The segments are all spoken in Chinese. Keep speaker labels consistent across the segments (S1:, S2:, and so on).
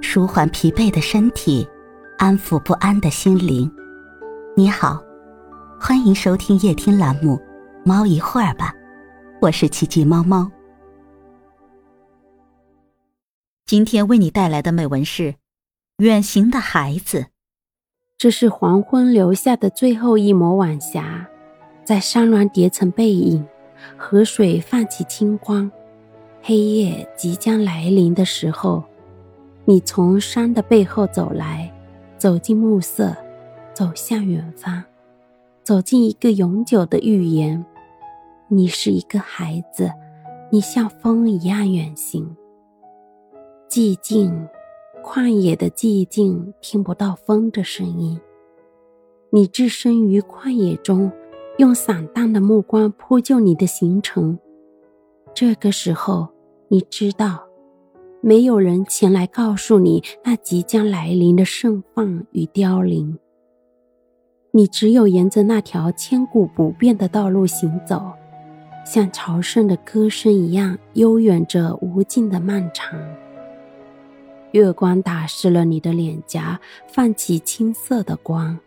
S1: 舒缓疲惫的身体，安抚不安的心灵。你好，欢迎收听夜听栏目《猫一会儿吧》，我是奇迹猫猫。今天为你带来的美文是《远行的孩子》。
S2: 这是黄昏留下的最后一抹晚霞，在山峦叠成背影，河水泛起青光。黑夜即将来临的时候，你从山的背后走来，走进暮色，走向远方，走进一个永久的预言。你是一个孩子，你像风一样远行。寂静。旷野的寂静，听不到风的声音。你置身于旷野中，用散淡的目光铺就你的行程。这个时候，你知道，没有人前来告诉你那即将来临的盛放与凋零。你只有沿着那条千古不变的道路行走，像朝圣的歌声一样悠远着无尽的漫长。月光打湿了你的脸颊，泛起青色的光，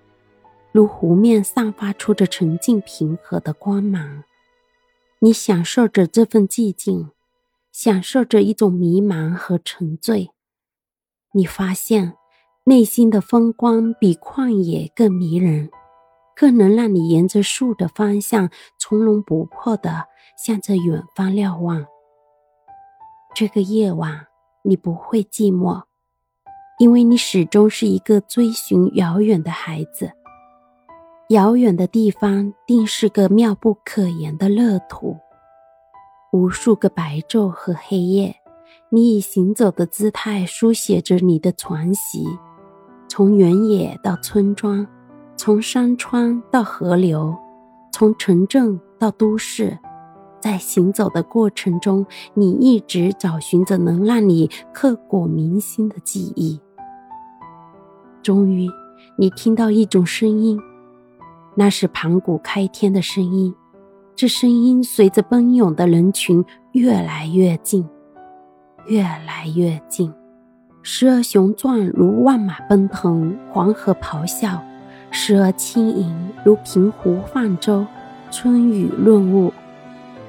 S2: 如湖面散发出着沉静平和的光芒。你享受着这份寂静，享受着一种迷茫和沉醉。你发现，内心的风光比旷野更迷人，更能让你沿着树的方向从容不迫地向着远方瞭望。这个夜晚。你不会寂寞，因为你始终是一个追寻遥远的孩子。遥远的地方定是个妙不可言的乐土。无数个白昼和黑夜，你以行走的姿态书写着你的传奇，从原野到村庄，从山川到河流，从城镇到都市。在行走的过程中，你一直找寻着能让你刻骨铭心的记忆。终于，你听到一种声音，那是盘古开天的声音。这声音随着奔涌的人群越来越近，越来越近，时而雄壮如万马奔腾，黄河咆哮；时而轻盈如平湖泛舟，春雨润物。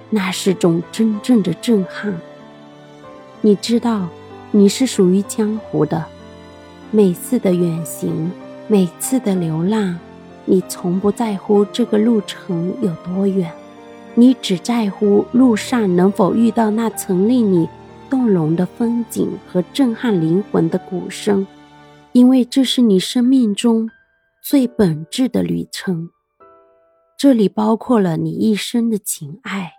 S2: 那是种真正的震撼。你知道，你是属于江湖的。每次的远行，每次的流浪，你从不在乎这个路程有多远，你只在乎路上能否遇到那曾令你动容的风景和震撼灵魂的鼓声，因为这是你生命中最本质的旅程。这里包括了你一生的情爱。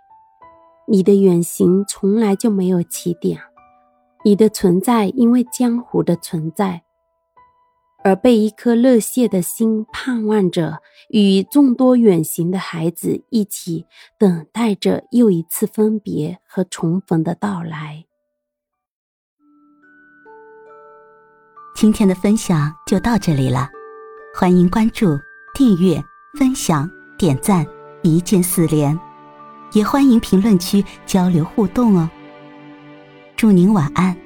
S2: 你的远行从来就没有起点，你的存在因为江湖的存在，而被一颗热血的心盼望着，与众多远行的孩子一起等待着又一次分别和重逢的到来。
S1: 今天的分享就到这里了，欢迎关注、订阅、分享、点赞，一键四连。也欢迎评论区交流互动哦。祝您晚安，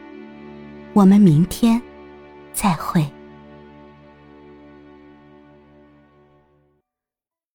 S1: 我们明天再会。